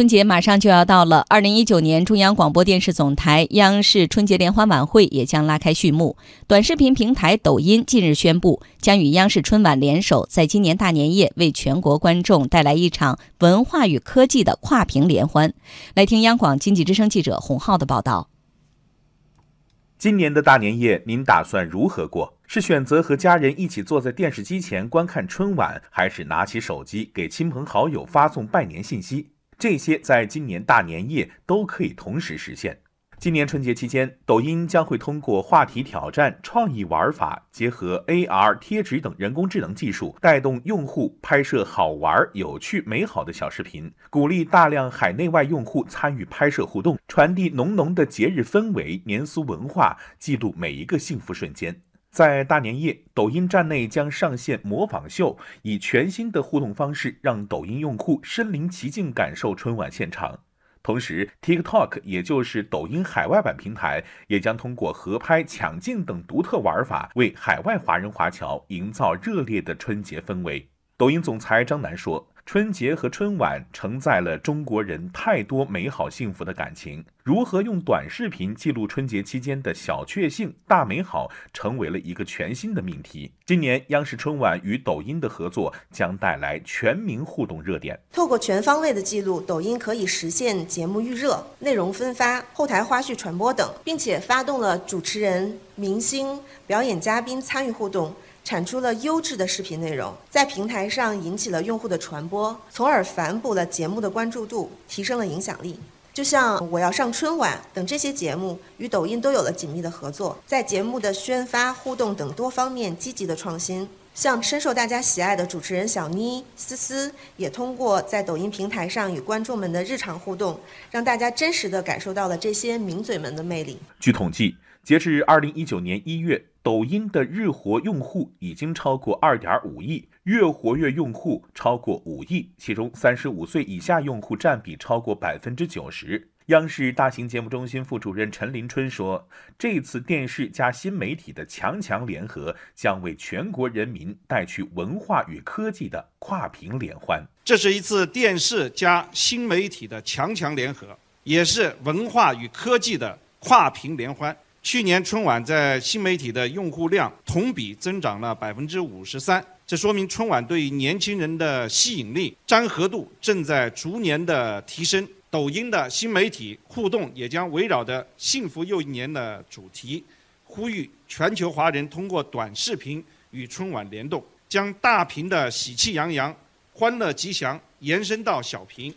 春节马上就要到了，二零一九年中央广播电视总台央视春节联欢晚会也将拉开序幕。短视频平台抖音近日宣布，将与央视春晚联手，在今年大年夜为全国观众带来一场文化与科技的跨屏联欢。来听央广经济之声记者洪浩的报道。今年的大年夜，您打算如何过？是选择和家人一起坐在电视机前观看春晚，还是拿起手机给亲朋好友发送拜年信息？这些在今年大年夜都可以同时实现。今年春节期间，抖音将会通过话题挑战、创意玩法，结合 AR 贴纸等人工智能技术，带动用户拍摄好玩、有趣、美好的小视频，鼓励大量海内外用户参与拍摄互动，传递浓浓的节日氛围、年俗文化，记录每一个幸福瞬间。在大年夜，抖音站内将上线模仿秀，以全新的互动方式，让抖音用户身临其境感受春晚现场。同时，TikTok 也就是抖音海外版平台，也将通过合拍、抢镜等独特玩法，为海外华人华侨营造热烈的春节氛围。抖音总裁张楠说。春节和春晚承载了中国人太多美好幸福的感情，如何用短视频记录春节期间的小确幸、大美好，成为了一个全新的命题。今年央视春晚与抖音的合作将带来全民互动热点。透过全方位的记录，抖音可以实现节目预热、内容分发、后台花絮传播等，并且发动了主持人、明星、表演嘉宾参与互动。产出了优质的视频内容，在平台上引起了用户的传播，从而反哺了节目的关注度，提升了影响力。就像《我要上春晚》等这些节目，与抖音都有了紧密的合作，在节目的宣发、互动等多方面积极的创新。像深受大家喜爱的主持人小妮、思思，也通过在抖音平台上与观众们的日常互动，让大家真实的感受到了这些名嘴们的魅力。据统计，截至二零一九年一月。抖音的日活用户已经超过二点五亿，月活跃用户超过五亿，其中三十五岁以下用户占比超过百分之九十。央视大型节目中心副主任陈林春说：“这次电视加新媒体的强强联合，将为全国人民带去文化与科技的跨屏联欢。这是一次电视加新媒体的强强联合，也是文化与科技的跨屏联欢。”去年春晚在新媒体的用户量同比增长了百分之五十三，这说明春晚对于年轻人的吸引力、粘合度正在逐年的提升。抖音的新媒体互动也将围绕着“幸福又一年”的主题，呼吁全球华人通过短视频与春晚联动，将大屏的喜气洋洋、欢乐吉祥延伸到小屏。